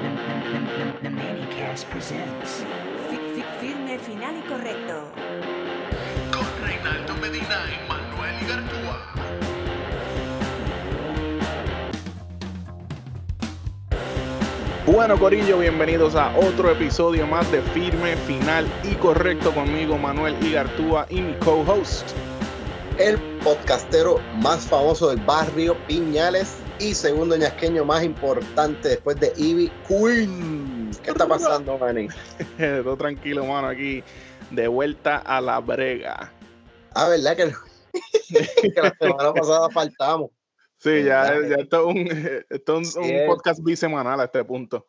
The Manicast presents. Fi- fi- Firme, final y correcto. con Reinaldo Medina y Manuel Igartúa. Bueno, Corillo, bienvenidos a otro episodio más de Firme, Final y Correcto conmigo, Manuel Igartúa y mi co-host. el podcastero más famoso del barrio Piñales y segundo ñasqueño más importante después de Ivy Queen. ¿Qué está pasando, Manny? Todo tranquilo, mano, aquí de vuelta a la brega. Ah, ¿verdad que, que la semana pasada faltamos? Sí, ya, ya esto es un, esto es un, podcast bisemanal a este punto,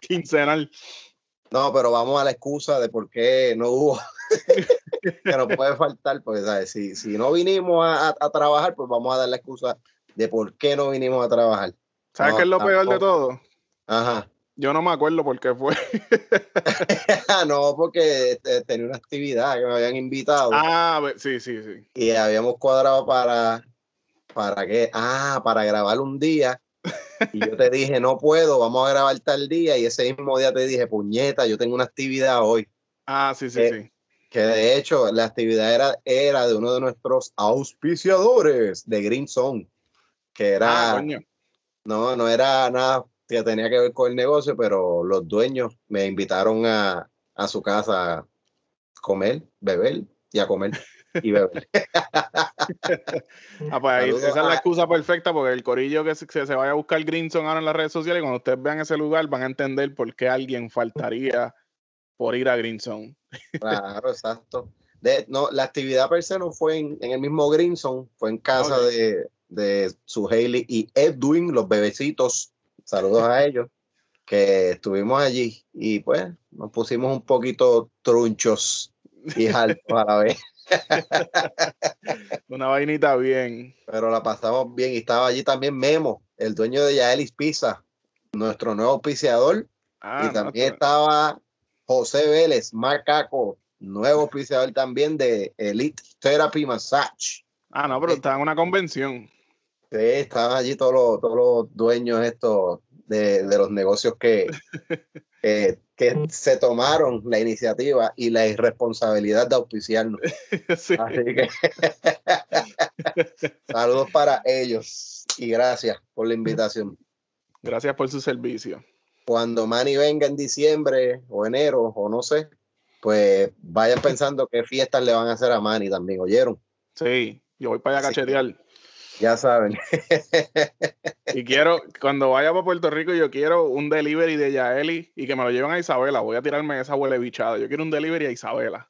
quincenal. No, pero vamos a la excusa de por qué no hubo, que nos puede faltar, pues, ¿sabes? Si, si no vinimos a, a- a trabajar, pues vamos a dar la excusa de por qué no vinimos a trabajar. ¿Sabes No, qué es lo peor de todo? Ajá. Yo no me acuerdo por qué fue. no, porque este, tenía una actividad que me habían invitado. Ah, sí, sí, sí. y habíamos cuadrado para para qué ah para grabar un día y yo te dije no puedo vamos a grabar tal día y ese mismo día te dije puñeta yo tengo una actividad hoy Ah, sí, sí, sí. que de hecho la actividad era era de uno de nuestros auspiciadores de Green Zone que era Ah, coño. no no era nada que tenía que ver con el negocio pero los dueños me invitaron a, a su casa a comer beber y a comer y beber Ah, pues ahí, esa es la excusa perfecta porque el corillo que se, se vaya a buscar Greenson ahora en las redes sociales, cuando ustedes vean ese lugar van a entender por qué alguien faltaría por ir a Greenson. Claro, exacto. De, no, la actividad per se no fue en, en el mismo Greenson, fue en casa Ok. de, de su Hailey y Edwin, los bebecitos. Saludos a ellos, que estuvimos allí y pues nos pusimos un poquito trunchos y altos a la vez, Una vainita bien. pero la pasamos bien. Y estaba allí también Memo, el dueño de Yaelis Pizza, nuestro nuevo auspiciador. Ah, y también no, estaba José Vélez, Macaco, nuevo auspiciador también de Elite Therapy Massage. ah, no, pero está en una convención. Sí, estaban allí todos los, todos los dueños estos de, de los negocios que, que, que se tomaron la iniciativa y la irresponsabilidad de auspiciarnos. Sí. Así que saludos para ellos y gracias por la invitación. Gracias por su servicio. Cuando Manny venga en diciembre o enero o no sé, pues vayan pensando qué fiestas le van a hacer a Manny también, ¿oyeron? Sí, yo voy para allá a cachetear. Ya saben. Y quiero, cuando vaya para Puerto Rico, yo quiero un delivery de Yaeli y que me lo lleven a Isabela. Voy a tirarme esa huele bichada. Yo quiero un delivery a Isabela.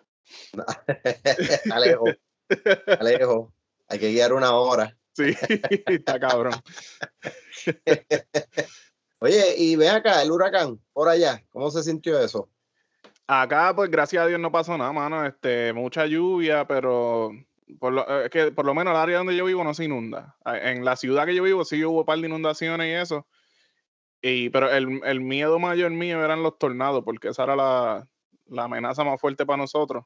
Alejo. Alejo. Hay que guiar una hora. Sí, está cabrón. Oye, y ve acá, el huracán, por allá, ¿cómo se sintió eso? Acá, pues gracias a Dios no pasó nada, mano. Este, mucha lluvia, pero por lo, eh, es que por lo menos el área donde yo vivo no se inunda. En la ciudad que yo vivo sí hubo un par de inundaciones y eso. Y, pero el, el miedo mayor mío eran los tornados, porque esa era la, la amenaza más fuerte para nosotros.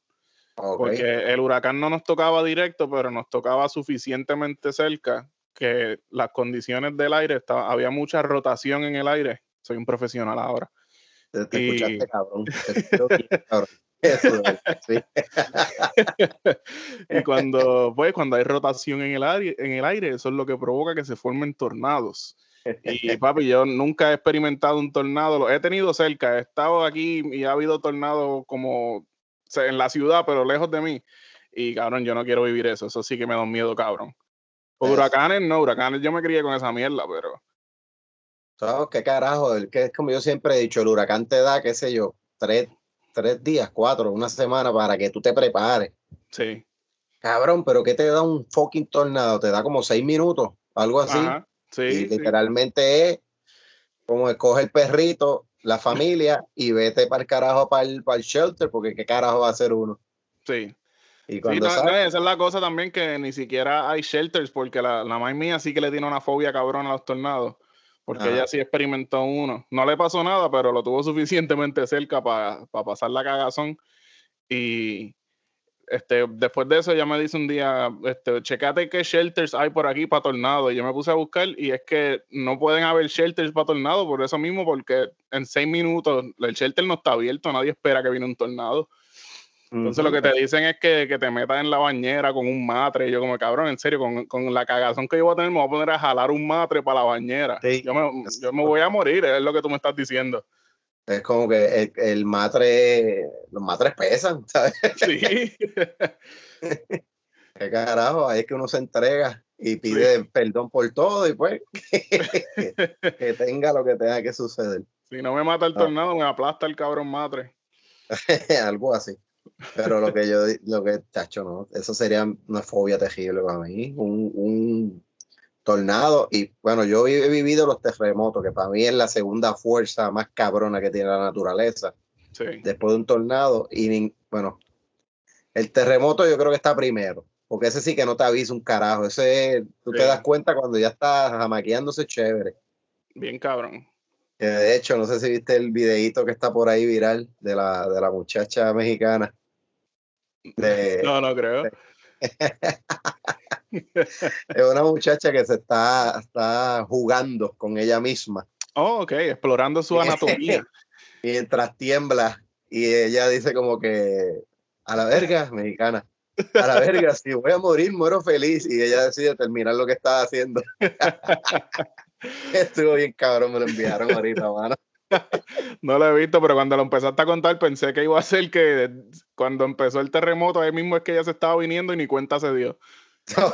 Ok. Porque el huracán no nos tocaba directo, pero nos tocaba suficientemente cerca que las condiciones del aire, estaba, había mucha rotación en el aire. Soy un profesional ahora. Te, y- escuchaste, cabrón. Te escuchó bien, cabrón. Eso, sí. y cuando, pues, cuando hay rotación en el, aire, en el aire, eso es lo que provoca que se formen tornados. Y papi, yo nunca he experimentado un tornado, lo he tenido cerca, he estado aquí y ha habido tornados como o sea, en la ciudad, pero lejos de mí. Y cabrón, yo no quiero vivir eso, eso sí que me da un miedo, cabrón. Huracanes, no, huracanes yo me crié con esa mierda, pero ¿Sabes qué carajo? El que es como yo siempre he dicho, el huracán te da, qué sé yo, tres, tres días, cuatro, una semana para que tú te prepares. sí. Cabrón, pero ¿qué te da un fucking tornado? Te da como seis minutos, algo así. Ajá, sí, y sí. literalmente es como escoge el perrito, la familia y vete para el carajo para el, para el shelter, porque qué carajo va a hacer uno. sí. Y cuando no, no, sale- esa es la cosa también que ni siquiera hay shelters porque la, la mamá mía sí que le tiene una fobia cabrón a los tornados. Porque Ajá. ella sí experimentó uno. No le pasó nada, pero lo tuvo suficientemente cerca para pasar la cagazón. Y este, después de eso ella me dice un día, este, checate qué shelters hay por aquí para tornado. Y yo me puse a buscar y es que no pueden haber shelters para tornado por eso mismo, porque en seis minutos el shelter no está abierto, nadie espera que viene un tornado. Entonces lo que te dicen es que, que, te metas en la bañera con un matre. Y yo como, cabrón, en serio, con, con, la cagazón que yo voy a tener, me voy a poner a jalar un matre para la bañera. Yo, me, yo me voy a morir, es lo que tú me estás diciendo. Es como que el, el, matre, los matres pesan, ¿sabes? Sí. Qué carajo, ahí es que uno se entrega y pide sí. perdón por todo y pues que, que, tenga lo que tenga que suceder. Si no me mata el tornado, ah. me aplasta el cabrón matre. Algo así. Pero lo que yo, lo que, tacho, no, eso sería una fobia terrible para mí. Un, un tornado. Y bueno, yo he vivido los terremotos, que para mí es la segunda fuerza más cabrona que tiene la naturaleza. Sí. Después de un tornado. Y bueno, el terremoto yo creo que está primero. Porque ese sí que no te avisa un carajo. Ese tú sí. te das cuenta cuando ya está jamaqueándose chévere. Bien cabrón. De hecho, no sé si viste el videíto que está por ahí viral de la, de la muchacha mexicana. De, no, no creo. De, es una muchacha que se está, está jugando con ella misma. Oh, ok, explorando su anatomía. Mientras tiembla y ella dice como que a la verga, mexicana. A la verga, si voy a morir, muero feliz. Y ella decide terminar lo que estaba haciendo. Estuvo bien cabrón, me lo enviaron ahorita, mano. No lo he visto, pero cuando lo empezaste a contar pensé que iba a ser que cuando empezó el terremoto, ahí mismo es que ella se estaba viniendo y ni cuenta se dio. No,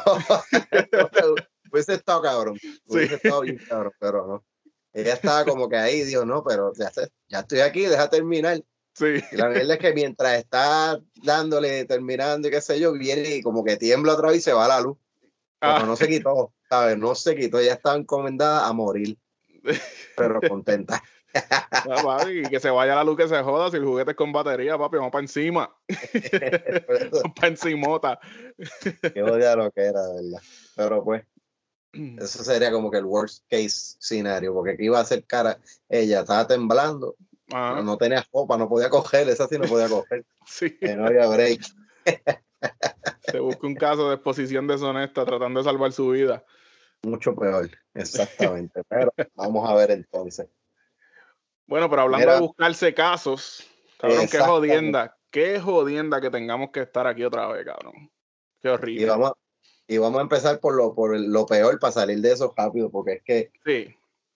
hubiese estado cabrón. Hubiese sí. estado bien cabrón, pero no. Ella estaba como que ahí, dijo, no, pero ya, ya estoy aquí, deja terminar. Sí. Y la verdad es que mientras está dándole, terminando y qué sé yo, viene y como que tiembla otra vez y se va la luz. Pero ah. no se quitó, ¿sabes? No se quitó, ella estaba encomendada a morir. Pero contenta. No, papi, que se vaya la luz que se joda. Si el juguete es con batería, papi, vamos para encima. vamos para encimota. Qué odia lo que era, ¿verdad? Pero pues, eso sería como que el worst case scenario, porque aquí iba a ser cara. Ella estaba temblando, ah. no tenía copa, no podía coger, esa sí no podía coger. Sí. Que no había break. Se busca un caso de exposición deshonesta tratando de salvar su vida. Mucho peor, exactamente. Pero vamos a ver entonces. Bueno, pero hablando Mira, de buscarse casos, cabrón, qué jodienda, qué jodienda que tengamos que estar aquí otra vez, cabrón. Qué horrible. Y vamos, y vamos a empezar por lo, por lo peor para salir de eso rápido, porque es que sí.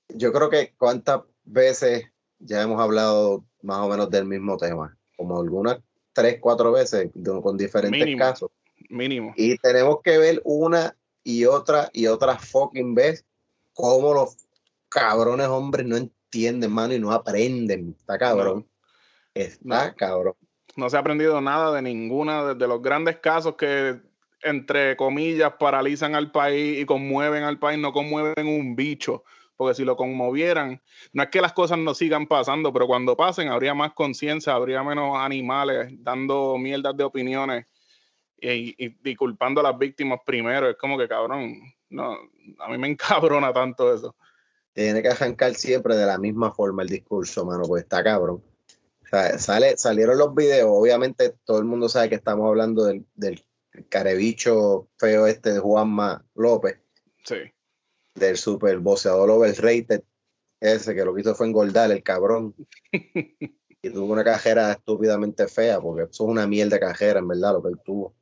yo creo que cuántas veces ya hemos hablado más o menos del mismo tema, como algunas tres, cuatro veces con diferentes Mínimo. casos. Mínimo. Y tenemos que ver una y otra y otra fucking vez cómo los cabrones hombres no entienden, mano, y no aprenden. Está cabrón. Está No. cabrón. No se ha aprendido nada de ninguna de, de los grandes casos que, entre comillas, paralizan al país y conmueven al país, no conmueven un bicho. Porque si lo conmovieran, no es que las cosas no sigan pasando, pero cuando pasen habría más conciencia, habría menos animales dando mierdas de opiniones y, y, y, culpando a las víctimas primero. Es como que cabrón, no, a mí me encabrona tanto eso. Tiene que arrancar siempre de la misma forma el discurso, mano, pues está cabrón. O sea, sale, salieron los videos, obviamente todo el mundo sabe que estamos hablando del, del carebicho feo este de Juanma López. Sí. Del super boxeador overrated, ese que lo que hizo fue engordar el cabrón. y tuvo una cajera estúpidamente fea, porque eso es una mierda de cajera, en verdad, lo que él tuvo.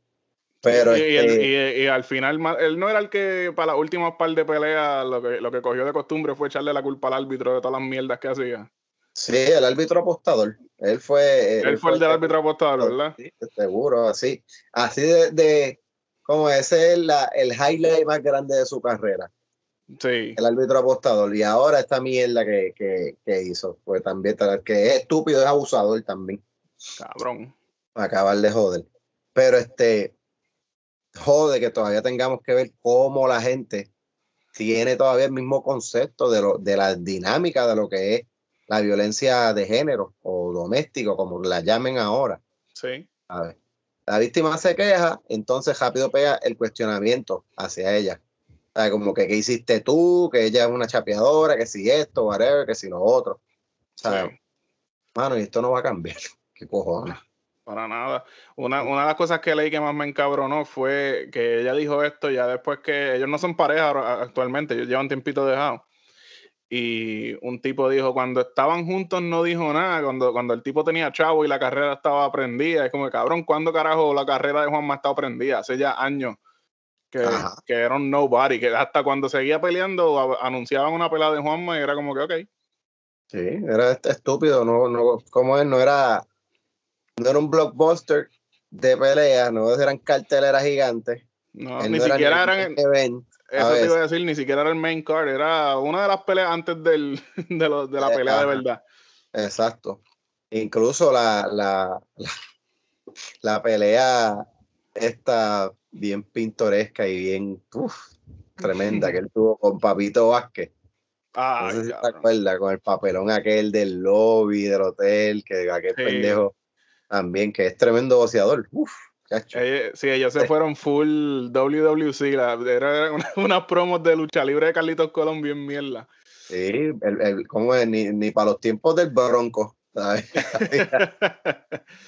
Pero y, este, y, y, y, al final, él no era el que para las últimas par de peleas lo que, lo que cogió de costumbre fue echarle la culpa al árbitro de todas las mierdas que hacía. Sí, el árbitro apostador. Él fue. Él, él fue el del árbitro apostador, ¿verdad? Sí, seguro, así. Así de. de como ese es la, el highlight más grande de su carrera. Sí. El árbitro apostador. Y ahora esta mierda que, que, que hizo. Pues también, que es estúpido, es abusador también. Cabrón. Acabar de joder. Pero este. Jode que todavía tengamos que ver cómo la gente tiene todavía el mismo concepto de, lo, de la dinámica de lo que es la violencia de género o doméstico, como la llamen ahora. Sí. A ver. La víctima se queja, entonces rápido pega el cuestionamiento hacia ella. Sea, como que qué hiciste tú, que ella es una chapeadora, que si esto, whatever, que si lo otro. Sea, Sí. mano, y esto no va a cambiar. ¿Qué cojones? Para nada. Una, una de las cosas que leí que más me encabronó fue que ella dijo esto ya después que ellos no son pareja actualmente, ellos llevan tiempito dejado. Y un tipo dijo, cuando estaban juntos no dijo nada, cuando, cuando el tipo tenía chavo y la carrera estaba prendida, es como, cabrón, ¿cuándo carajo la carrera de Juanma ha estado prendida? Hace ya años que, que era un nobody, que hasta cuando seguía peleando anunciaban una pelea de Juanma y era como que, ok. Sí, era est- estúpido, no, no, como él no era, no era un blockbuster de pelea, no eran carteleras gigantes. No, él ni no siquiera el eran, event, Eso te iba a decir, ni siquiera era el main card, era una de las peleas antes del, de, lo- de la pelea de verdad. Exacto. Incluso la, la, la, la pelea esta bien pintoresca y bien uf, tremenda que él tuvo con Papito Vázquez. No Ay, sé si te acuerdas, con el papelón aquel del lobby del hotel, que aquel Sí. pendejo también, que es tremendo boxeador. Uf, cacho. Ellos- sí, ellos se fueron full WWC, la, era, era una- unas promos de lucha libre de Carlitos Colón bien mierda. Sí, el, el- ¿cómo es? Ni, ni para los tiempos del Bronco. ¿Sabes?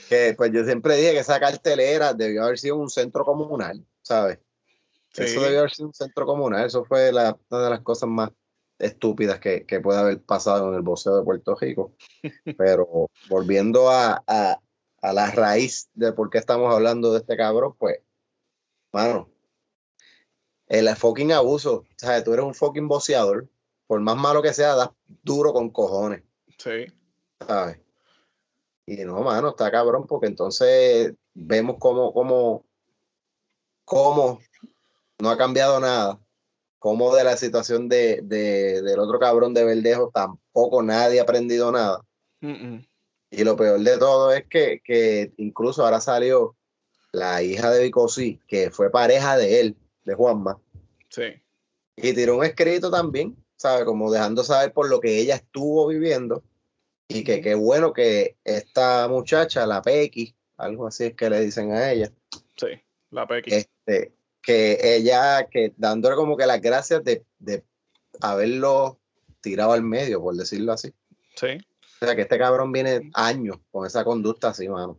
que pues yo siempre dije que esa cartelera debió haber sido un centro comunal, ¿sabes? Sí. Eso debió haber sido un centro comunal. Eso fue la- una de las cosas más estúpidas que, que puede haber pasado en el boxeo de Puerto Rico. Pero volviendo a, a- a la raíz de por qué estamos hablando de este cabrón, pues, mano, el fucking abuso. ¿sabes? Tú eres un fucking boxeador. Por más malo que sea, das duro con cojones. Sí. ¿Sabes? Y no, mano, está cabrón, porque entonces vemos cómo, cómo, cómo no ha cambiado nada, cómo de la situación de, de- del otro cabrón de Verdejo tampoco nadie ha aprendido nada. Mm, mm. Y lo peor de todo es que, que incluso ahora salió la hija de Vicosí, que fue pareja de él, de Juanma, Sí. y tiró un escrito también, ¿sabes? Como dejando saber por lo que ella estuvo viviendo y que qué bueno que esta muchacha, la Pequi, algo así es que le dicen a ella, Sí. La Pequi. este, que ella, que dándole como que las gracias de, de haberlo tirado al medio, por decirlo así. Sí. O sea, que este cabrón viene años con esa conducta así, mano.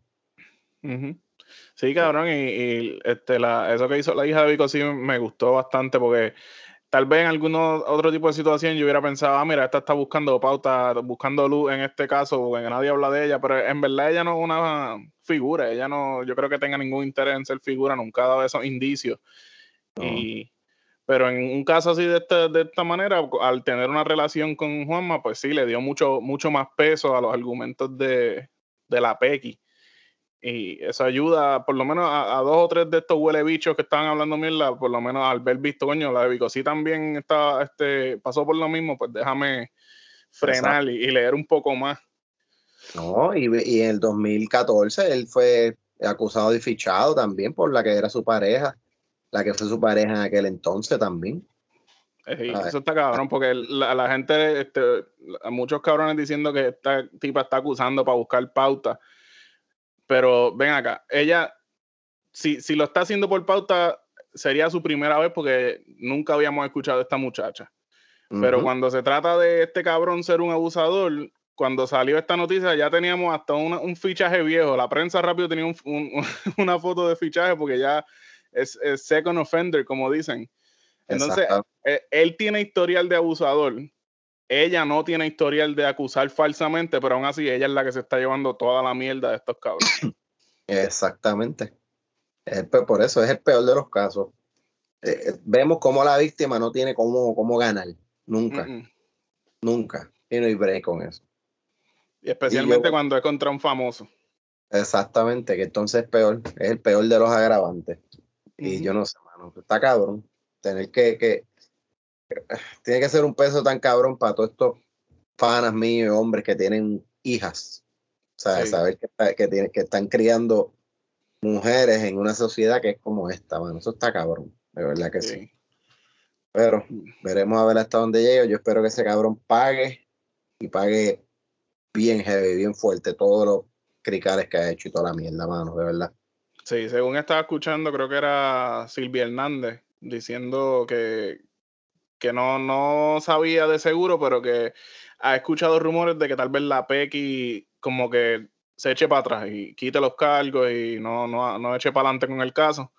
Sí, cabrón, y, y, este, la, eso que hizo la hija de Vico sí me gustó bastante porque tal vez en algún otro tipo de situación yo hubiera pensado, ah, mira, esta está buscando pauta, buscando luz en este caso, porque nadie habla de ella, pero en verdad ella no es una figura, ella no, yo creo que tenga ningún interés en ser figura, nunca ha dado esos indicios. No. Y, pero en un caso así de, este- de esta manera, al tener una relación con Juanma, pues sí, le dio mucho, mucho más peso a los argumentos de, de la Pequi. Y eso ayuda, por lo menos a, a dos o tres de estos huele bichos que estaban hablando mierda, por lo menos al ver visto, coño, la de Vicosí también está, este, pasó por lo mismo, pues déjame frenar y, y leer un poco más. No, y, y en el 2014 él fue acusado de fichado también por la que era su pareja, la que fue su pareja en aquel entonces también. Eh, y eso está cabrón, porque la, la gente, este, muchos cabrones diciendo que esta tipa está acusando para buscar pauta. Pero ven acá, ella, si, si lo está haciendo por pauta, sería su primera vez porque nunca habíamos escuchado a esta muchacha. Pero cuando se trata de este cabrón ser un abusador, cuando salió esta noticia ya teníamos hasta una- un fichaje viejo. La prensa rápido tenía un- un- una foto de fichaje porque ya es, es second offender, como dicen. Entonces, Exacto. eh, él tiene historial de abusador. Ella no tiene historial de acusar falsamente, pero aún así ella es la que se está llevando toda la mierda de estos cabros. Exactamente. El por eso es el peor de los casos. Eh, eh, vemos cómo la víctima no tiene cómo, cómo ganar. Nunca, Mm, mm. nunca. Y no hay break con eso. Y especialmente Y yo- cuando es contra un famoso. Exactamente, que entonces es peor, es el peor de los agravantes. Y yo no sé, mano, está cabrón. Tener que, que, tiene que ser un peso tan cabrón para todos estos panas míos, hombres que tienen hijas. O sea, Sí. saber que, tienen, que están criando mujeres en una sociedad que es como esta, mano. Eso está cabrón, de verdad que sí. Sí. Pero veremos a ver hasta dónde llega. Yo espero que ese cabrón pague y pague bien heavy, bien fuerte todos los cricales que ha hecho y toda la mierda, mano, de verdad. Sí, según estaba escuchando, creo que era Silvia Hernández diciendo que, que no, no sabía de seguro, pero que ha escuchado rumores de que tal vez la Pequi como que se eche para atrás y quite los cargos y no, no, no eche para adelante con el caso.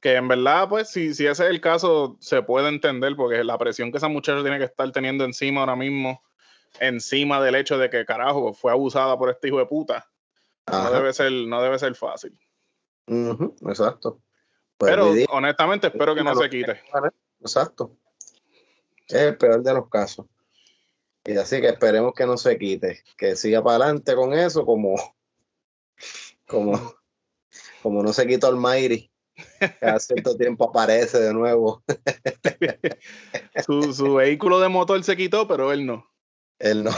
Que en verdad, pues, si, si ese es el caso, se puede entender, porque la presión que esa muchacha tiene que estar teniendo encima ahora mismo, encima del hecho de que, carajo, fue abusada por este hijo de puta, no debe ser, no debe ser fácil. Exacto. Pues, Pero honestamente espero que no se quite. Exacto. Es el peor de los casos. Y así que esperemos que no se quite, que siga para adelante con eso, como, como, como no se quitó el Mayri, que a cierto tiempo aparece de nuevo. Su, su vehículo de motor se quitó, pero él no. Él no.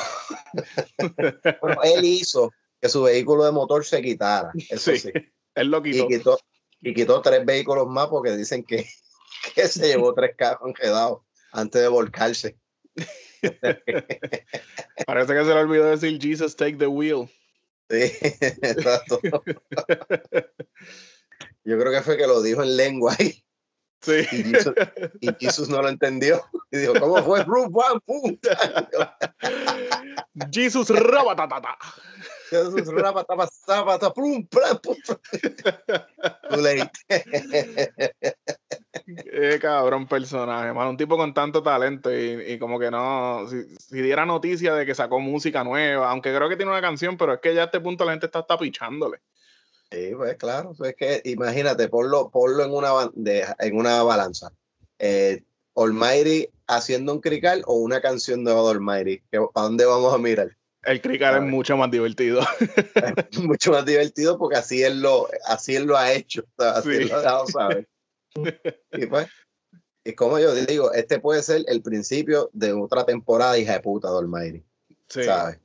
Bueno, él hizo que su vehículo de motor se quitara, eso Sí, sí. Él lo Y quitó. quitó, y quitó tres vehículos más porque dicen que, que se llevó tres carros enredados antes de volcarse. Parece que se le olvidó decir Jesus take the wheel. Sí, exacto. Yo creo que fue que lo dijo en lengua y, Sí. y, Jesus, y Jesus no lo entendió. Y dijo, ¿cómo fue? Pam, pum. Jesus rabatatata. Jesus, zapata, pum, plam, pum. Too late. Qué cabrón personaje, mano. Un tipo con tanto talento y, y como que no. Si, si diera noticia de que sacó música nueva, aunque creo que tiene una canción, pero es que ya a este punto la gente está tapichándole. Sí, pues claro, es que imagínate, ponlo, ponlo en una bandeja, en una balanza. Eh, Almighty haciendo un crical o una canción nueva de Almighty. ¿Para dónde vamos a mirar? El cricar es Ay. mucho más divertido. Mucho más divertido porque así él lo, así él lo ha hecho, así Sí. él lo ha dejado saber. Y pues, y como yo digo, este puede ser el principio de otra temporada hija de puta de Almighty. Sí. ¿sabes?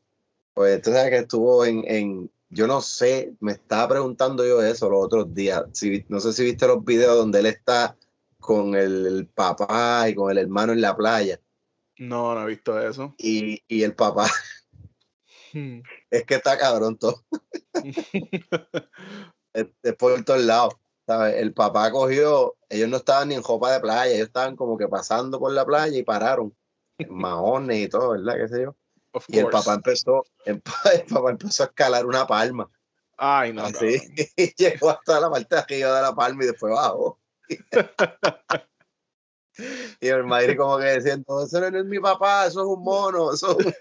Pues tú sabes que estuvo en, en, yo no sé, me estaba preguntando yo eso los otros días. Si, no sé si viste los videos donde él está con el, el papá y con el hermano en la playa. No, no he visto eso. Y, y el papá, Hmm. es que está cabrón todo. Es, es por todos lados. ¿Sabes? El papá cogió, ellos no estaban ni en jopa de playa, ellos estaban como que pasando por la playa y pararon. En maones y todo, ¿verdad? ¿Qué sé yo? Of Y el papá empezó, el, pa- el papá empezó a escalar una palma. Ay, no. así, y llegó hasta la parte de arriba de la palma y después bajó. y el Madrid como que diciendo, eso no es mi papá, eso es un mono, eso es un-".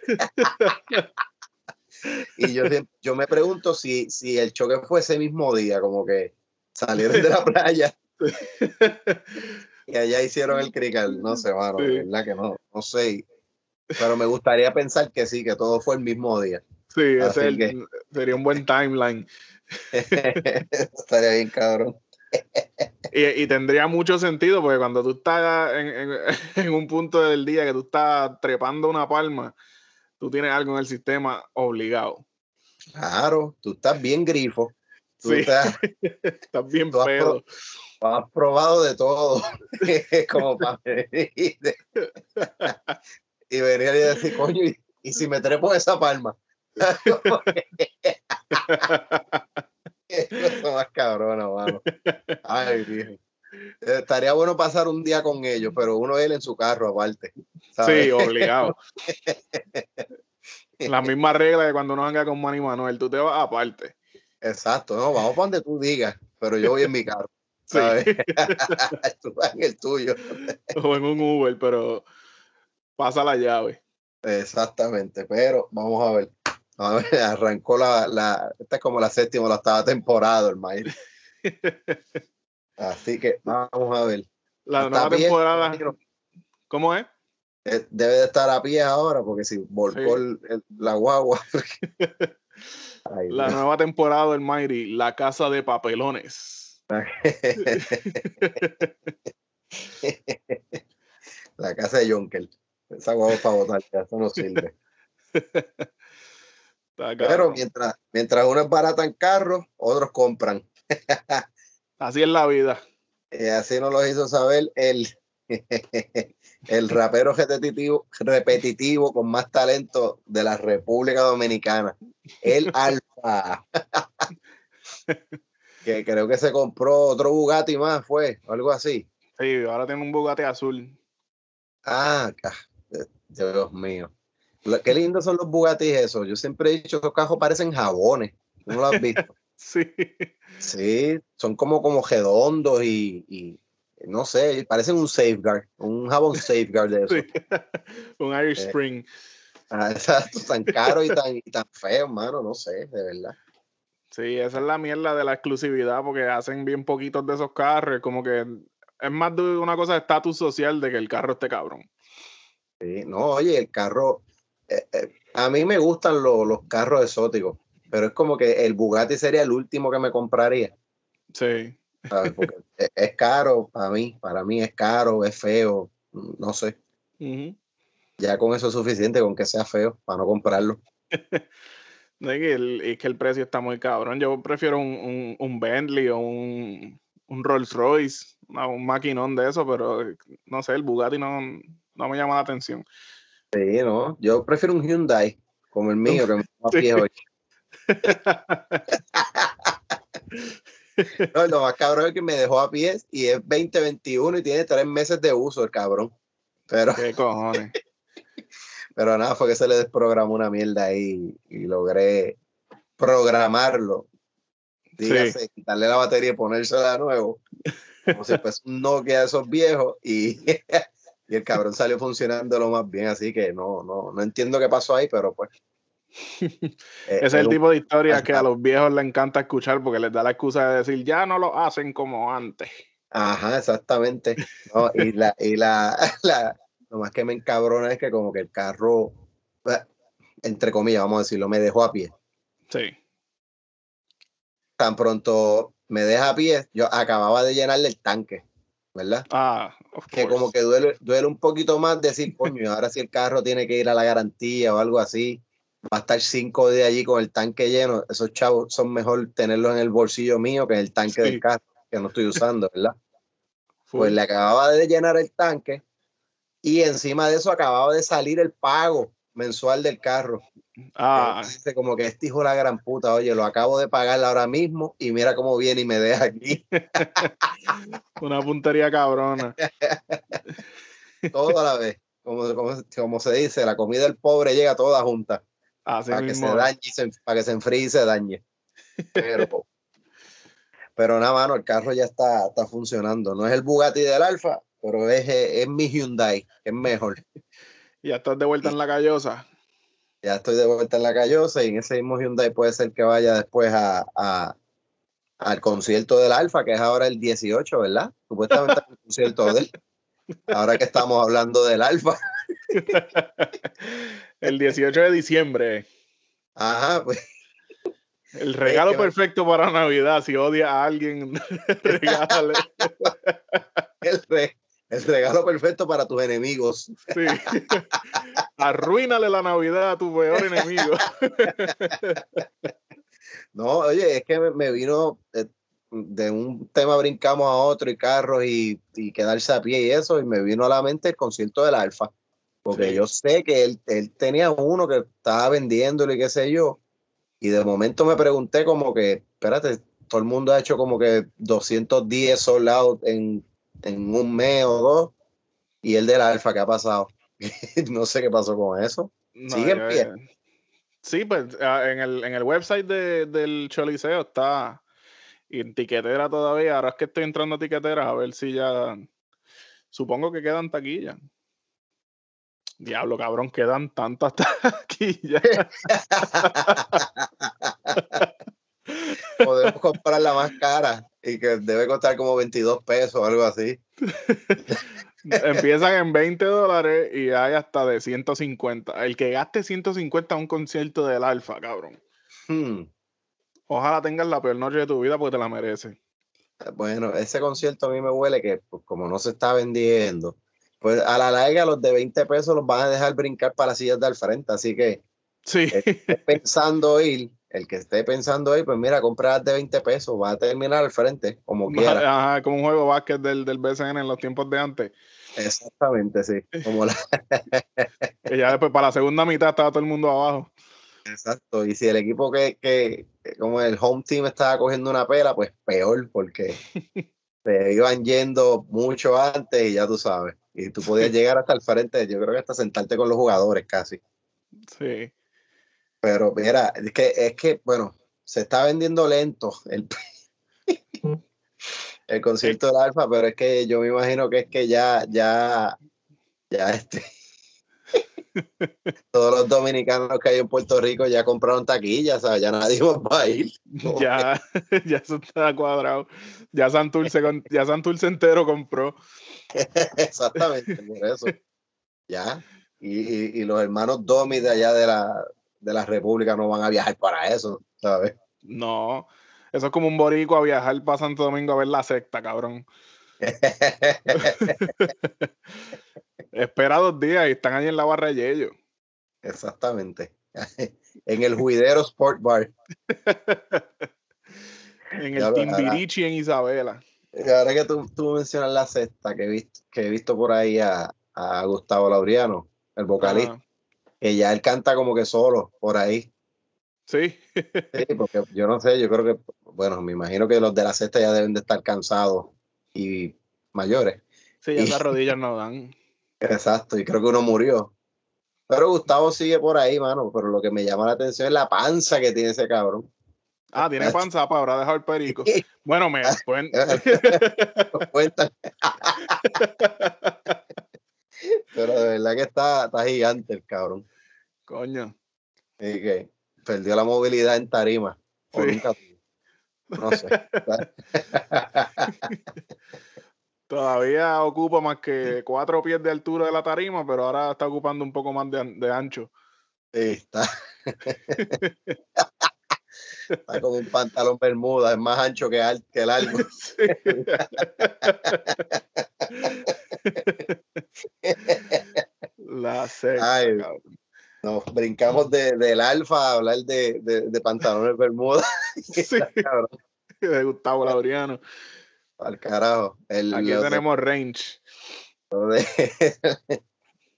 y yo, yo me pregunto si, si el choque fue ese mismo día, como que salieron de la playa y allá hicieron el crical, no sé, mano, Sí. de verdad que no, no sé. Pero me gustaría pensar que sí, que todo fue el mismo día. Sí, ese el- sería un buen timeline. Estaría bien cabrón. Y, y tendría mucho sentido porque cuando tú estás en, en- en un punto del día que tú estás trepando una palma, tú tienes algo en el sistema obligado. Claro, tú estás bien grifo. Tú Sí. estás- Estás bien Tú has pedo. has probado de todo. Como para venir y venir y decir, coño, y, y si me trepo esa palma. Eso más cabrona, mano. Ay, Dios. Estaría bueno pasar un día con ellos, pero uno él en su carro aparte. ¿sabes? Sí, obligado. La misma regla de cuando uno anda con Manny Manuel, tú te vas aparte. Exacto, no, vamos para donde tú digas, pero yo voy en mi carro. Sí. tú vas en el tuyo. o en un Uber, pero pasa la llave. Exactamente, pero vamos a ver. A ver, arrancó la, la, esta es como la séptima o la octava temporada, el maíz. Así que vamos a ver. La Está nueva temporada, ¿cómo es? eh, Debe de estar a pie ahora, porque si volcó Sí. el- el- la guagua. Ay, La nueva temporada del Mighty, La Casa de Papelones. la casa de Jonkel. Esa guagua para botar, ya eso no sirve. Pero mientras, mientras unos baratan carros, otros compran. Así es la vida. Eh, así nos lo hizo saber el, el rapero repetitivo, repetitivo con más talento de la República Dominicana, el Alfa. que creo que se compró otro Bugatti más, fue, o algo así. Sí, ahora tiene un Bugatti azul. Ah, ca- Dios mío. Qué lindos son los Bugattis esos. Yo siempre he dicho que esos cajos parecen jabones. ¿Tú no lo has visto? Sí. Sí, son como, como redondos y, y no sé, parecen un safeguard, un jabón safeguard de eso. sí. Un Irish Eh, Spring. Ah, exacto, tan caro y tan, y tan feo, hermano, no sé, de verdad. Sí, esa es la mierda de la exclusividad porque hacen bien poquitos de esos carros. Como que es más de una cosa de estatus social de que el carro esté cabrón. Sí, no, oye, el carro, eh, eh, a mí me gustan lo- los carros exóticos, pero es como que el Bugatti sería el último que me compraría, Sí. ¿Sabes? Porque es, es caro para mí, para mí es caro, es feo, no sé, ya con eso es suficiente, con que sea feo, para no comprarlo. No, Es que el, es que el precio está muy cabrón. Yo prefiero un, un, un Bentley o un, un Rolls Royce, un maquinón de eso, pero no sé, el Bugatti no, no me llama la atención. Sí, no, yo prefiero un Hyundai, como el mío, que me más viejo. No, lo más cabrón es que me dejó a pies y es 2021 y tiene tres meses de uso el cabrón. Pero, ¿Qué cojones? pero nada, fue que se le desprogramó una mierda ahí y logré programarlo. Dígase, quitarle la batería y ponérsela de nuevo. Como si fuese un Nokia de esos viejos y, y el cabrón salió funcionando lo más bien. Así que no, no, no entiendo qué pasó ahí, pero pues. eh, Ese es el tipo de historia que a los viejos les encanta escuchar porque les da la excusa de decir, ya no lo hacen como antes. Ajá, exactamente. No, y la, y la, la- lo más que me encabrona es que como que el carro, eh, entre comillas, vamos a decirlo, me dejó a pie. Sí. Tan pronto me deja a pie, yo acababa de llenarle el tanque, ¿verdad? Ah, Que como que duele, duele un poquito más decir, coño, ahora si el carro tiene que ir a la garantía o algo así, va a estar cinco días allí con el tanque lleno, esos chavos son mejor tenerlos en el bolsillo mío que en el tanque Sí. del carro, que no estoy usando, ¿verdad? Pues le acababa de llenar el tanque y encima de eso acababa de salir el pago mensual del carro. Ah, como que este hijo de la gran puta, oye, lo acabo de pagar ahora mismo y mira cómo viene y me deja aquí una puntería cabrona. todo a la vez. Como, como, como se dice, la comida del pobre llega toda junta Así para que se dañe, y se- para que se enfríe y se dañe. Pero, pero nada, mano, el carro ya está, está funcionando. No es el Bugatti del Alfa, pero es, es mi Hyundai, que es mejor. Ya estás de vuelta en la callosa. ya estoy de vuelta en la callosa y en ese mismo Hyundai puede ser que vaya después a, a- al concierto del Alfa, que es ahora el 18, ¿verdad? Supuestamente el concierto de él. Ahora que estamos hablando del Alfa. El 18 de diciembre. Ajá, pues El regalo que perfecto para Navidad. Si odia a alguien, regálale. el, re- el regalo perfecto para tus enemigos. Sí. Arruínale la Navidad a tu peor enemigo. No, oye, es que me, me vino eh, de un tema brincamos a otro y carros y, y quedarse a pie y eso, y me vino a la mente el concierto del Alfa. Porque Sí. yo sé que él, él tenía uno que estaba vendiéndolo y qué sé yo. Y de momento me pregunté como que, espérate, todo el mundo ha hecho como que 210 sold out en, en un mes o dos. Y el del Alfa, ¿qué ha pasado? no sé qué pasó con eso. No, Sigue en pie. Sí, pues ah, en el, en el website de- del Choliseo está y en tiquetera todavía. Ahora es que estoy entrando a tiquetera a ver si ya. Supongo que quedan taquillas. Diablo, cabrón, quedan tantas taquillas. Podemos comprar la más cara y que debe costar como 22 pesos o algo así. Empiezan en 20 dólares y hay hasta de 150. El que gaste 150 a un concierto del Alfa, cabrón. Hmm. Ojalá tengas la peor noche de tu vida porque te la mereces. Bueno, ese concierto a mí me huele que pues, como no se está vendiendo, pues a la larga los de 20 pesos los van a dejar brincar para las sillas de al frente. Así que Sí, esté pensando ir, el que esté pensando ir, pues mira, comprar de 20 pesos, va a terminar al frente, como quiera. Ajá, como un juego de básquet del, del BCN en los tiempos de antes. Exactamente, sí. Como la- Que ya después para la segunda mitad estaba todo el mundo abajo. Exacto. Y si el equipo que, que, que como el home team estaba cogiendo una pela, pues peor, porque se iban yendo mucho antes y ya tú sabes. Y tú podías llegar hasta el frente, yo creo que hasta sentarte con los jugadores casi. Sí. Pero mira, es que, es que bueno, se está vendiendo lento el, el concierto del Alfa, pero es que yo me imagino que es que ya, ya, ya este. Todos los dominicanos que hay en Puerto Rico ya compraron taquillas, ¿sabes? Ya nadie va a ir. Ya, ya eso está cuadrado. Ya Santurce, ya Santurce entero compró. Exactamente, por eso. Ya. Y, y- y los hermanos Domi de allá de la, de la República no van a viajar para eso, ¿sabes? No, eso es como un boricua a viajar para Santo Domingo a ver la secta, cabrón. Espera dos días y están ahí en la barra de Yello. Exactamente. en el Juidero Sport Bar. En el. Timbirichi en Isabela. Y ahora que tú, tú mencionas la sexta, que he visto, que he visto por ahí a, a Gustavo Laureano, el vocalista, que ya él canta como que solo por ahí. sí, Sí, porque yo no sé, yo creo que, bueno, me imagino que los de la sexta ya deben de estar cansados y mayores. sí, ya esas rodillas no dan. Exacto, y creo que uno murió. Pero Gustavo sigue por ahí, mano, pero lo que me llama la atención es la panza que tiene ese cabrón. Ah, tiene panza para habrá dejado el perico. Bueno, me Cuéntame. Pero de verdad que está, está gigante el cabrón. Coño. Y que perdió la movilidad en tarima. Sí. No sé. Todavía ocupa más que cuatro pies de altura de la tarima, pero ahora está ocupando un poco más de, de ancho. Sí, está. está con un pantalón bermuda, es más ancho que, al- que largo. Sí. La secta, Ay, cabrón. Nos brincamos de- del alfa a hablar de, de- de pantalones bermuda. Sí, de Gustavo Laureano. al carajo. El, Aquí de- tenemos range. lo de-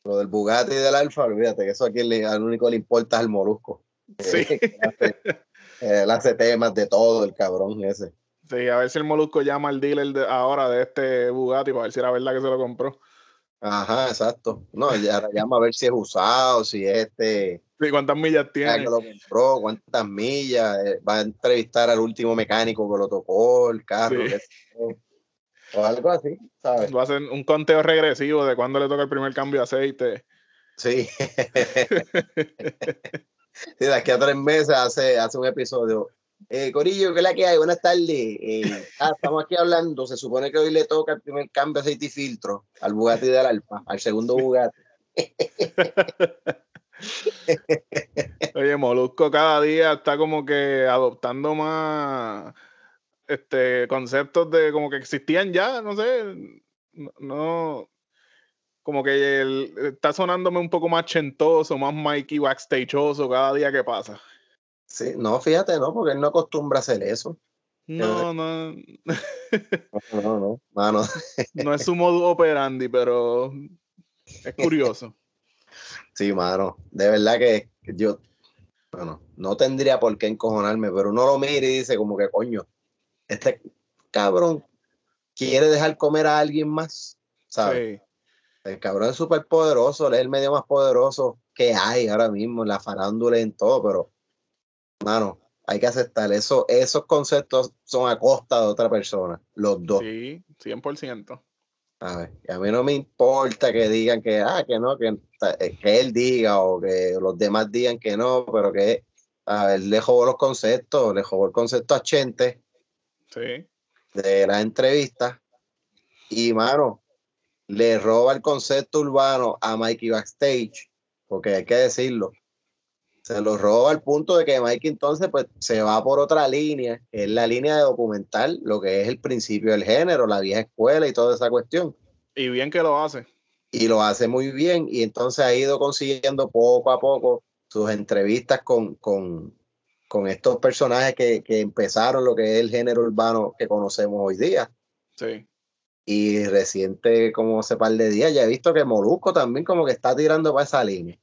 lo del Bugatti y del alfa, olvídate que eso aquí le, al único le importa es el molusco. Sí. Él hace, él hace temas de todo, el cabrón ese. Sí, a ver si el Molusco llama al dealer de, ahora de este Bugatti para ver si era verdad que se lo compró. Ajá, exacto. No, ya llama a ver si es usado, si es este, Sí, ¿cuántas millas tiene? que lo compró, cuántas millas, eh, va a entrevistar al último mecánico que lo tocó, el carro, Sí. o algo así, ¿sabes? Va a hacer un conteo regresivo de cuándo le toca el primer cambio de aceite. Sí. sí, de aquí a tres meses hace, hace un episodio. Eh, Corillo, ¿qué la que hay? Buenas tardes. Eh, ah, estamos aquí hablando. Se supone que hoy le toca el primer cambio de aceite y filtro al Bugatti del Alfa, al segundo Bugatti. Oye, Molusco cada día está como que adoptando más este conceptos de como que existían ya, no sé, no, como que él está sonándome un poco más chentoso, más Mikey backstageoso cada día que pasa. Sí, no, fíjate, no, porque él no acostumbra a hacer eso. No, no, No, no, no. Mano, no es su modo operandi, pero es curioso. sí, mano. De verdad que yo, bueno, no tendría por qué encojonarme, pero uno lo mira y dice como que, coño, este cabrón quiere dejar comer a alguien más, ¿sabes? Sí. El cabrón es súper poderoso, él es el medio más poderoso que hay ahora mismo en la farándula y en todo, pero, mano, hay que aceptar eso. Esos conceptos son a costa de otra persona, los dos. Sí, 100%. ¿sabes? Y a mí no me importa que digan que, ah, que no, que, eh, que él diga o que los demás digan que no, pero que, a ver, le jugó los conceptos, le jugó el concepto a Chente Sí. de la entrevista y, mano, le roba el concepto urbano a Mikey Backstage, porque hay que decirlo. Se lo roba al punto de que Mikey entonces pues se va por otra línea, que es la línea de documental, lo que es el principio del género, la vieja escuela y toda esa cuestión. Y bien que lo hace. Y lo hace muy bien y entonces ha ido consiguiendo poco a poco sus entrevistas con, con, con estos personajes que, que empezaron lo que es el género urbano que conocemos hoy día. Sí. Y reciente, como hace par de días, ya he visto que Molusco también como que está tirando para esa línea.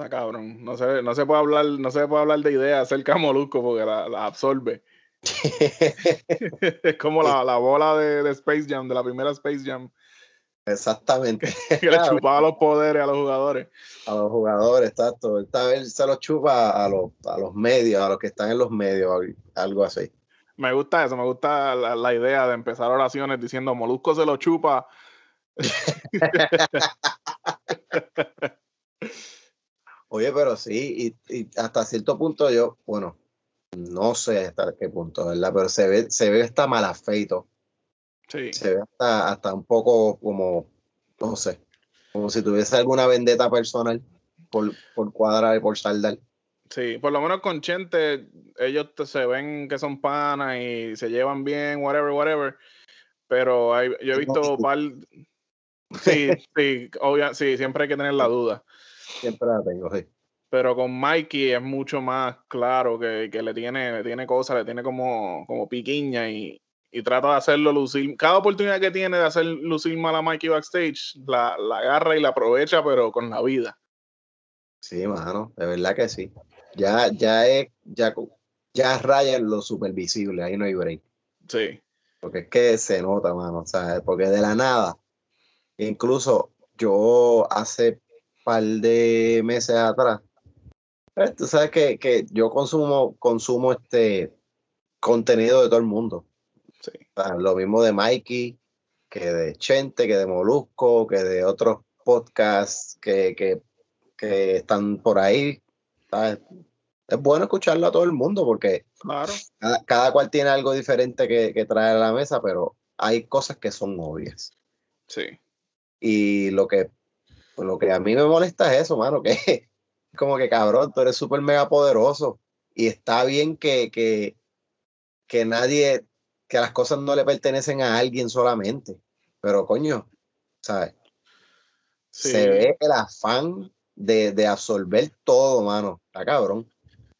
Está cabrón. No se, no se puede hablar, no se puede hablar de ideas acerca de Molusco porque la, la absorbe. es como la, la bola de, de Space Jam, de la primera Space Jam. Exactamente. que le chupaba los poderes a los jugadores. A los jugadores, exacto. Esta vez se los chupa a los, a los medios, a los que están en los medios, algo así. Me gusta eso, me gusta la, la idea de empezar oraciones diciendo Molusco se lo chupa. Oye, pero sí, y, y, hasta cierto punto yo, bueno, no sé hasta qué punto, ¿verdad? Pero se ve, se ve hasta mal afeito. Sí. Se ve hasta, hasta un poco como, no sé, como si tuviese alguna vendetta personal por, por cuadrar y por saldar. Sí, por lo menos con Chente, ellos te- se ven que son panas y se llevan bien, whatever, whatever. Pero hay, yo he visto par. Sí, sí, obvia, sí, siempre hay que tener la duda. Siempre la tengo, sí. Pero con Mikey es mucho más claro que, que le tiene, le tiene cosas, le tiene como, como piquiña y, y trata de hacerlo lucir. Cada oportunidad que tiene de hacer lucir mal a Mikey backstage, la, la agarra y la aprovecha, pero con la vida. Sí, mano, de verdad que sí. Ya, ya es, ya, ya raya en lo supervisible, ahí no hay break. Sí, Porque es que se nota, mano, ¿sabes? Porque de la nada, incluso yo hace par de meses atrás, pues, tú sabes que, que yo consumo, consumo este contenido de todo el mundo. sí. O sea, lo mismo de Mikey, que de Chente, que de Molusco, que de otros podcasts que, que, que están por ahí. ¿sabes? Es bueno escucharlo a todo el mundo porque Claro. cada, cada cual tiene algo diferente que, que traer a la mesa, pero hay cosas que son obvias. Sí. Y lo que, lo que a mí me molesta es eso, mano, que como que cabrón, tú eres súper mega poderoso y está bien que, que, que nadie, que las cosas no le pertenecen a alguien solamente, pero coño, ¿sabes? Sí. Se ve el afán de, de absorber todo, mano, está cabrón.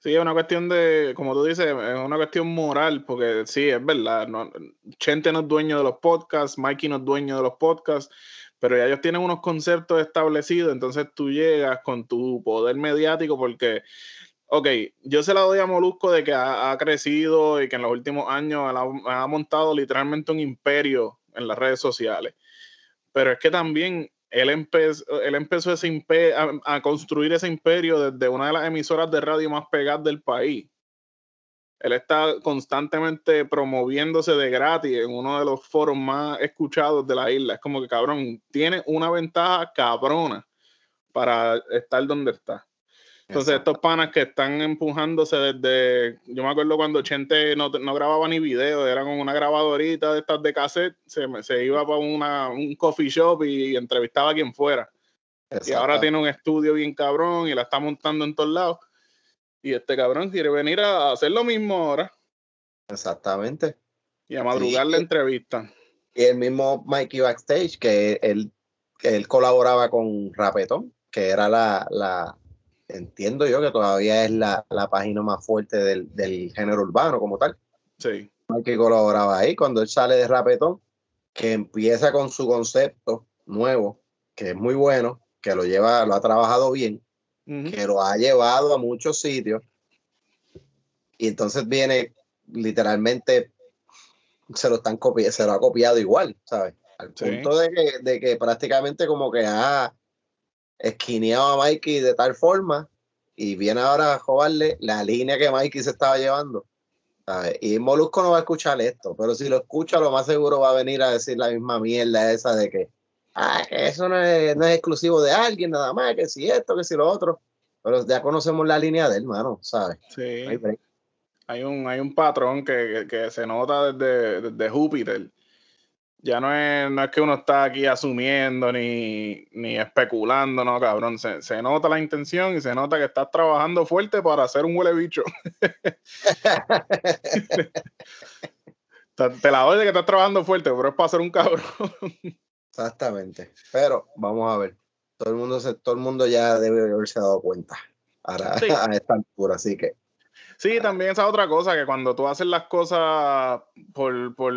Sí, es una cuestión de, como tú dices, es una cuestión moral, porque sí, es verdad, no, Chente no es dueño de los podcasts, Mikey no es dueño de los podcasts, pero ya ellos tienen unos conceptos establecidos, entonces tú llegas con tu poder mediático porque, ok, yo se la doy a Molusco de que ha, ha crecido y que en los últimos años ha, ha montado literalmente un imperio en las redes sociales, pero es que también él, empezó, él empezó ese a, construir ese imperio desde una de las emisoras de radio más pegadas del país. Él está constantemente promoviéndose de gratis en uno de los foros más escuchados de la isla. Es como que, cabrón, tiene una ventaja cabrona para estar donde está. Entonces, Exacto. estos panas que están empujándose desde. Yo me acuerdo cuando Chente no, no grababa ni video, era con una grabadorita de estas de cassette, se, se iba para una, un coffee shop y entrevistaba a quien fuera. Exacto. Y ahora tiene un estudio bien cabrón y la está montando en todos lados. Y este cabrón quiere venir a hacer lo mismo ahora. Exactamente. Y a madrugar sí. la entrevista. Y el mismo Mikey Backstage, que él, que él colaboraba con Rapetón, que era la, la entiendo yo que todavía es la, la página más fuerte del, del, género urbano como tal. Sí. Que colaboraba ahí cuando él sale de Rapetón, que empieza con su concepto nuevo, que es muy bueno, que lo lleva, lo ha trabajado bien, uh -huh. que lo ha llevado a muchos sitios. Y entonces viene literalmente, se lo están copiando, se lo ha copiado igual, ¿sabes? Al sí. punto de que, de que prácticamente como que ha esquineado a Mikey de tal forma y viene ahora a jugarle la línea que Mikey se estaba llevando. ¿sabes? Y Molusco no va a escuchar esto, pero si lo escucha, lo más seguro va a venir a decir la misma mierda esa de que, ah, que eso no es, no es exclusivo de alguien, nada más, que si esto, que si lo otro. Pero ya conocemos la línea de él, hermano, ¿sabes? Sí. Hay, hay, un, hay un patrón que, que, que se nota desde, desde Júpiter ya no es, no es que uno está aquí asumiendo ni, ni especulando, no, cabrón. Se, se, nota la intención y se nota que estás trabajando fuerte para hacer un huele bicho. te, te, la doy de que estás trabajando fuerte, pero es para hacer un cabrón. Exactamente. Pero vamos a ver. Todo el mundo, se, todo el mundo ya debe haberse dado cuenta ahora, sí. a esta altura, así que. Sí, también esa otra cosa, que cuando tú haces las cosas por, por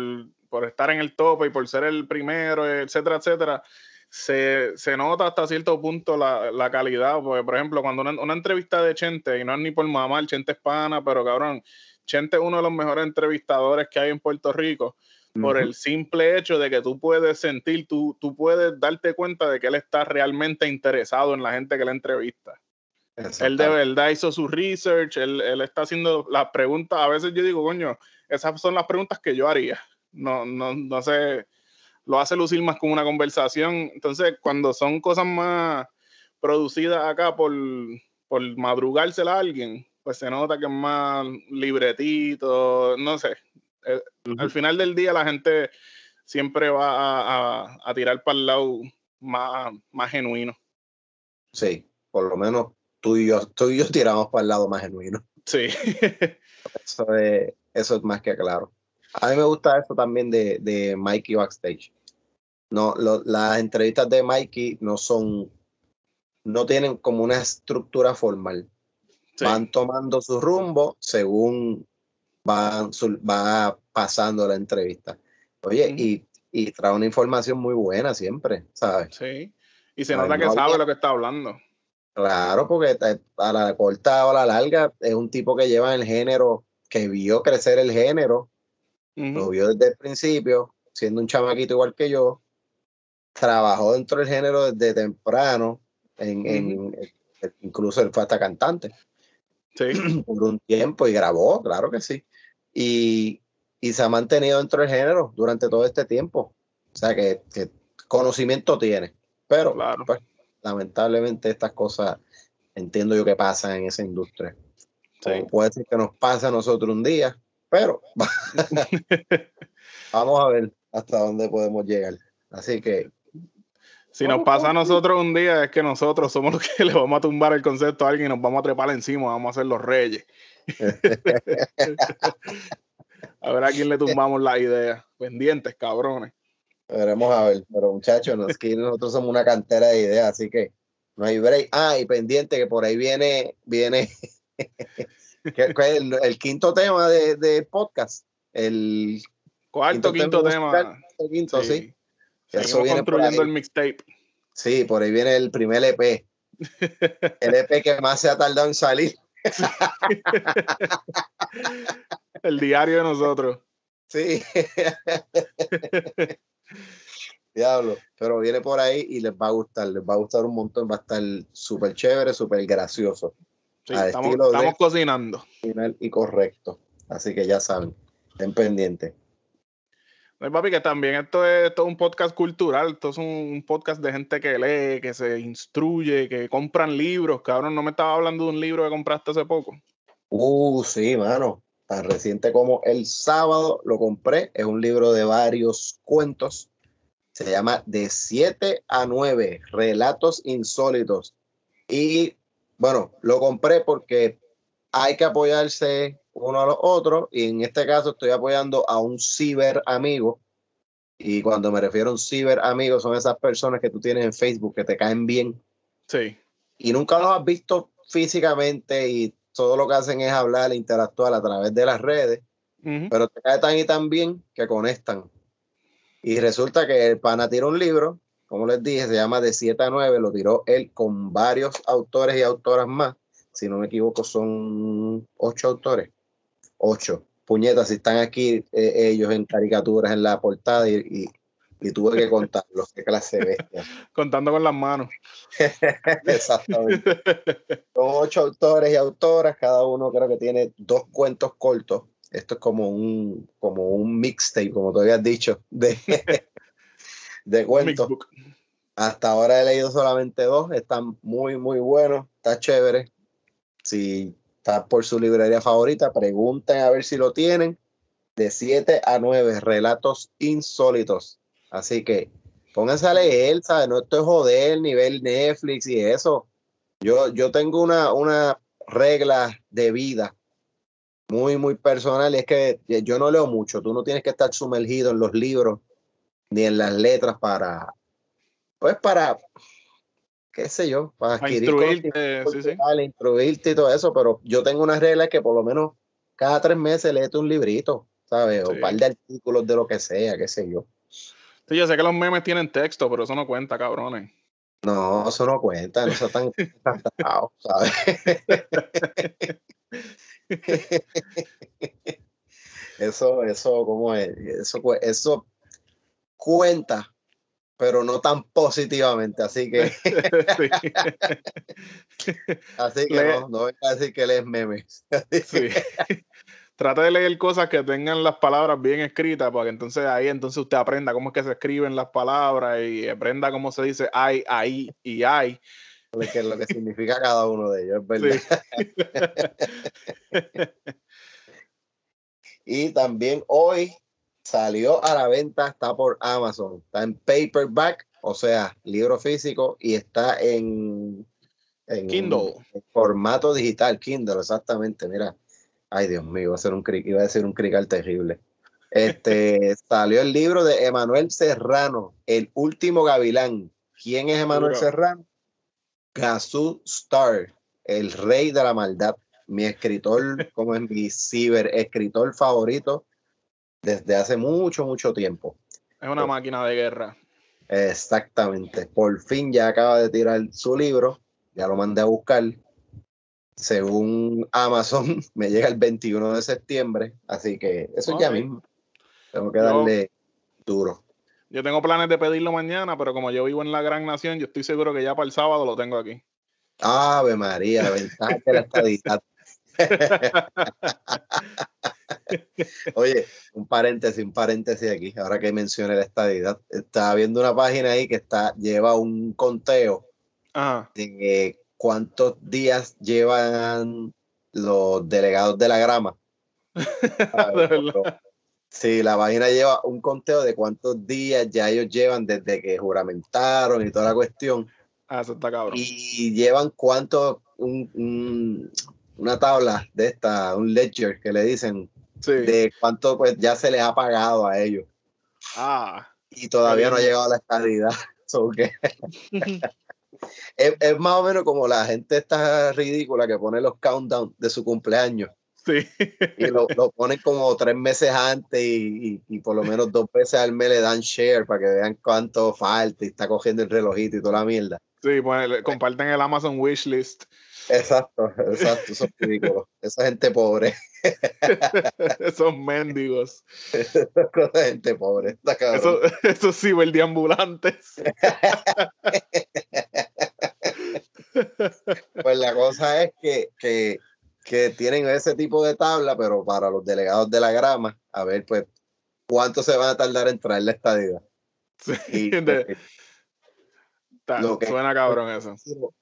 por estar en el tope y por ser el primero, etcétera, etcétera, se, se nota hasta cierto punto la, la, calidad. Porque, por ejemplo, cuando una, una, entrevista de Chente, y no es ni por mamar, Chente es pana, pero cabrón, Chente es uno de los mejores entrevistadores que hay en Puerto Rico. Por el simple hecho de que tú puedes sentir, tú, tú puedes darte cuenta de que él está realmente interesado en la gente que le entrevista. Él de verdad hizo su research, él, él está haciendo las preguntas. A veces yo digo, coño, esas son las preguntas que yo haría. No, no, no sé, lo hace lucir más como una conversación. Entonces, cuando son cosas más producidas acá por, por madrugársela a alguien, pues se nota que es más libretito, no sé. Eh, Al final del día la gente siempre va a, a- a tirar para el lado más, más genuino. Sí, por lo menos tú y yo, tú y yo tiramos para el lado más genuino. Sí. Eso es, eso es más que claro. A mí me gusta eso también de, de Mikey Backstage. No, lo- las entrevistas de Mikey no son, no tienen como una estructura formal. Sí. Van tomando su rumbo según van, va pasando la entrevista. Oye, y, y trae una información muy buena siempre, ¿sabes? Sí. Y se nota que sabe lo que está hablando. Claro, porque a la corta o a la larga es un tipo que lleva el género, que vio crecer el género, lo vio desde el principio, siendo un chamaquito igual que yo, trabajó dentro del género desde temprano, en, en- incluso él fue hasta cantante Sí. por un tiempo y grabó, claro que sí, y, y se ha mantenido dentro del género durante todo este tiempo, o sea que, que conocimiento tiene, pero Claro. pues, lamentablemente estas cosas entiendo yo que pasan en esa industria. Sí. Puede ser que nos pase a nosotros un día, pero vamos a ver hasta dónde podemos llegar. Así que Si nos pasa a nosotros un día, es que nosotros somos los que le vamos a tumbar el concepto a alguien y nos vamos a trepar encima, vamos a ser los reyes. a ver a quién le tumbamos la idea. Pendientes, cabrones. veremos a ver. Pero muchachos, nosotros somos una cantera de ideas, así que no hay break. Ah, y pendiente que por ahí viene, viene el, el quinto tema de- del podcast. El Cuarto, quinto, tema. musical, el quinto, sí. Seguimos viene por construyendo el mixtape. Sí, por ahí viene el primer EP. El EP que más se ha tardado en salir. El diario de nosotros. Sí. Diablo, pero viene por ahí y les va a gustar, les va a gustar un montón, va a estar súper chévere, súper gracioso, Sí, estamos, de- cocinando. final y correcto. Así que ya saben, estén pendientes. Papi, que también esto es, esto es un podcast cultural, esto es un, un podcast de gente que lee, que se instruye, que compran libros. Cabrón, no me estaba hablando de un libro que compraste hace poco. Uh, sí, mano, tan reciente como el sábado lo compré, es un libro de varios cuentos, se llama De 7 a 9, Relatos Insólitos. Y bueno, lo compré porque hay que apoyarse uno a los otros y en este caso estoy apoyando a un ciber amigo. Y cuando me refiero a un ciber amigo son esas personas que tú tienes en Facebook que te caen bien Sí. y nunca los has visto físicamente y todo lo que hacen es hablar e interactuar a través de las redes, pero te cae tan y tan bien que conectan. Y resulta que el pana tiró un libro, como les dije, se llama De 7 a 9, lo tiró él con varios autores y autoras más. Si no me equivoco, son ocho autores. Ocho. Puñetas, si están aquí eh, ellos en caricaturas en la portada y, y- y tuve que contarlos. Qué clase de bestia. Contando con las manos. Exactamente. Son ocho autores y autoras, cada uno creo que tiene dos cuentos cortos. Esto es como un, como un mixtape, como tú habías dicho, de, de cuentos. Hasta ahora he leído solamente dos, están muy, muy buenos, está chévere. Si está por su librería favorita, pregunten a ver si lo tienen. De 7 a 9, relatos insólitos. Así que pónganse a leer, ¿sabes? No esto es joder, nivel Netflix y eso. Yo, yo tengo una, una regla de vida muy, muy personal y es que yo no leo mucho. Tú no tienes que estar sumergido en los libros ni en las letras para, pues para, qué sé yo, para adquirir instruirte, sí, sí. instruirte y todo eso, pero yo tengo una regla que por lo menos cada tres meses léete un librito, ¿sabes? O un par de artículos de lo que sea, qué sé yo. Sí, yo sé que los memes tienen texto, pero eso no cuenta, cabrones. No, eso no cuenta, no está tan exagerado, ¿sabes? Eso, eso, ¿cómo es? Eso, eso cuenta, pero no tan positivamente. Así que, Sí. así que Le- no, no venga a decir que lees memes. Sí. Trate de leer cosas que tengan las palabras bien escritas, para que entonces ahí entonces usted aprenda cómo es que se escriben las palabras y aprenda cómo se dice ay, ahí y ay. Lo que, lo que significa cada uno de ellos, es verdad. Sí. Y también hoy salió a la venta, está por Amazon, está en paperback, o sea, libro físico, y está en, en Kindle. en formato digital, Kindle, exactamente. Mira, ay Dios mío, iba a, ser un, iba a decir un crical terrible. Este salió el libro de Emanuel Serrano, El último gavilán. ¿Quién es Emanuel. Serrano? Gazoo Star, el rey de la maldad mi escritor, como es mi ciber escritor favorito desde hace mucho, mucho tiempo. Es una máquina de guerra. Exactamente. Por fin ya acaba de tirar su libro, ya lo mandé a buscar. Según Amazon, me llega el 21 de septiembre, así que eso es ya mismo. Tengo que Yo- darle duro. Yo tengo planes de pedirlo mañana, pero como yo vivo en la gran nación, yo estoy seguro que ya para el sábado lo tengo aquí. Ave María, ventaja de la estadidad. Oye, un paréntesis, un paréntesis aquí, ahora que mencioné la estadidad. Estaba viendo una página ahí que está, lleva un conteo Ajá. de cuántos días llevan los delegados de la grama. De verdad. Sí, la página lleva un conteo de cuántos días ya ellos llevan desde que juramentaron y toda la cuestión. Ah, eso está cabrón. y llevan cuánto, un- un- una tabla de esta, un ledger que le dicen Sí. de cuánto pues ya se les ha pagado a ellos Ah. y todavía no ha lindo. llegado a la. So que es, es más o menos como la gente esta ridícula que pone los countdown de su cumpleaños Sí. y lo, lo ponen como tres meses antes y, y- y por lo menos dos veces al mes le dan share para que vean cuánto falta y está cogiendo el relojito y toda la mierda. Sí, pues, comparten el Amazon Wishlist. Exacto, exacto, eso es ridículo. Esa gente pobre, Esos mendigos. esa gente pobre, está cabrón. Esos, esos ciberdeambulantes. Pues la cosa es que, que, que tienen ese tipo de tabla, pero para los delegados de la grama, a ver, pues, cuánto se van a tardar en traer la estadía. Sí, Y, de- pues, está- lo que- suena cabrón eso.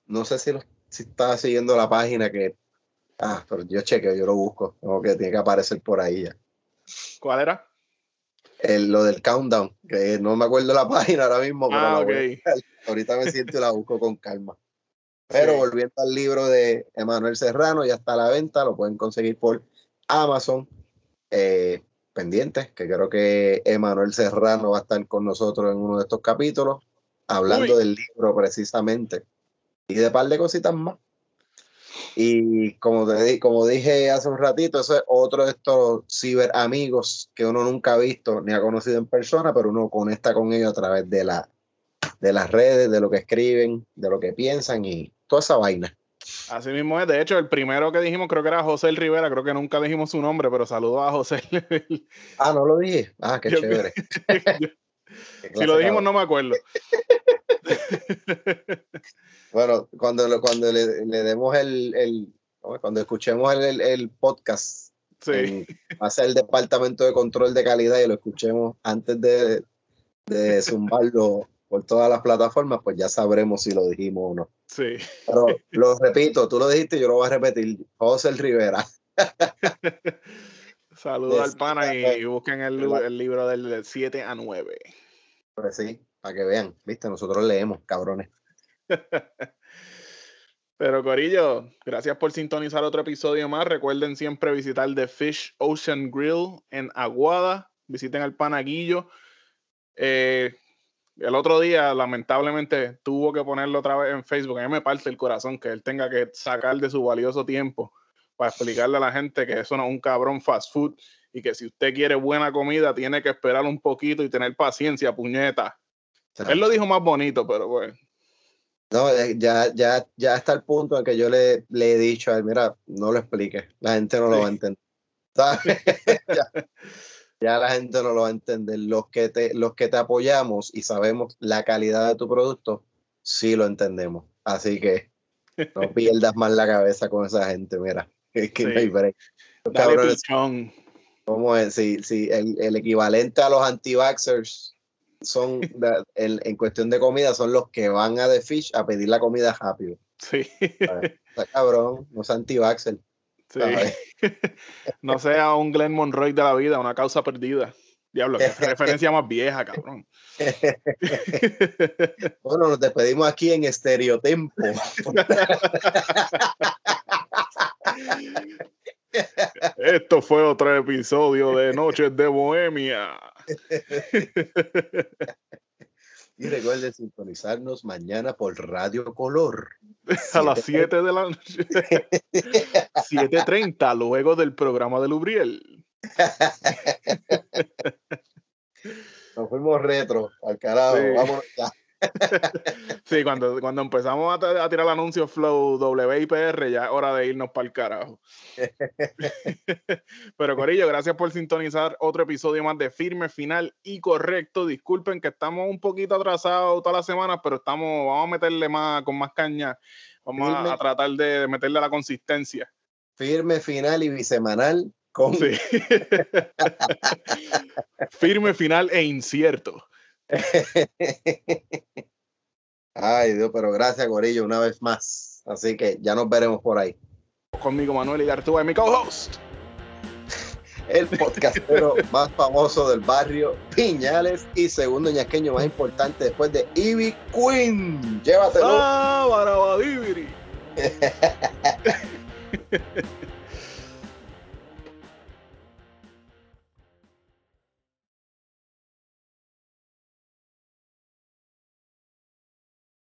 no sé si, lo- si estaba siguiendo la página que. Ah, pero yo chequeo, yo lo busco. Tengo que tiene que aparecer por ahí ya. ¿Cuál era? El, lo del countdown, que no me acuerdo la página ahora mismo, pero Ah, la ok. voy a buscar. ahorita me siento y la busco con calma. Pero Sí. volviendo al libro de Emanuel Serrano, ya está a la venta, lo pueden conseguir por Amazon. Eh, pendientes, que creo que Emanuel Serrano va a estar con nosotros en uno de estos capítulos, hablando Uy. del libro precisamente. Y de par de cositas más. Y como, te como dije hace un ratito, eso es otro de estos ciber amigos que uno nunca ha visto ni ha conocido en persona, pero uno conecta con ellos a través de, la, de las redes, de lo que escriben, de lo que piensan y toda esa vaina. Así mismo es. De hecho, el primero que dijimos creo que era José Rivera. Creo que nunca dijimos su nombre, pero saludo a José. Ah, no lo dije. Ah, qué Yo- chévere. si lo dijimos, no me acuerdo. Bueno, cuando, cuando le, le demos el, el- cuando escuchemos el, el- el podcast, Sí. hacer el departamento de control de calidad y lo escuchemos antes de, de zumbarlo por todas las plataformas, pues ya sabremos si lo dijimos o no. Sí. Pero lo repito, tú lo dijiste, yo lo voy a repetir. José Rivera. Saludos al pana y, y busquen el, el libro del 7 a 9. Pues sí, para que vean, viste, nosotros leemos, cabrones. Pero Corillo, gracias por sintonizar otro episodio más. Recuerden siempre visitar The Fish Ocean Grill en Aguada. Visiten al Panaguillo. Eh, el otro día, lamentablemente, tuvo que ponerlo otra vez en Facebook. A mí me parte el corazón que él tenga que sacar de su valioso tiempo para explicarle a la gente que eso no es un cabrón fast food y que si usted quiere buena comida, tiene que esperar un poquito y tener paciencia, puñeta. Él lo dijo más bonito, pero pues. No, eh, ya, ya, ya está el punto en que yo le, le he dicho a él, mira, no lo expliques, la gente no lo Sí. va a entender. ¿sabes? ya, ya la gente no lo va a entender. Los que, te, los que te apoyamos y sabemos la calidad de tu producto, sí lo entendemos. Así que no pierdas más la cabeza con esa gente, mira. Es que no Sí. hay break. Cabrones. ¿cómo es? Si, si el, el equivalente a los anti-vaxxers son, de- en, en cuestión de comida, son los que van a The Fish a pedir la comida rápido. Sí. Está cabrón, no es anti-vaxxer. sí. No sea un Glenn Monroy de la vida, una causa perdida. Diablo, qué referencia más vieja, cabrón. Bueno, nos despedimos aquí en Estereotempo. Esto fue otro episodio de Noches de Bohemia. Y recuerden sintonizarnos mañana por Radio Color. A las 7 de la noche. 7.30, luego del programa de Lubriel. Nos fuimos retro, al carajo. Sí. Vámonos ya. Sí, cuando, cuando empezamos a, a tirar el anuncio Flow WIPR, ya es hora de irnos para el carajo. Pero Corillo, gracias por sintonizar otro episodio más de Firme, Final y Correcto. Disculpen que estamos un poquito atrasados todas las semanas, pero estamos, vamos a meterle más con más caña. Vamos a- a, tratar de meterle la consistencia. Firme, final y bisemanal con Sí. Firme, final e incierto. Ay, Dios, pero gracias, Gorillo, una vez más. Así que ya nos veremos por ahí. Conmigo Manuel y Gartúa, mi co-host. El podcastero más famoso del barrio, Piñales, y segundo ñasqueño más importante después de Ivy Queen. Llévatelo. ¡Ah, barabadibiri!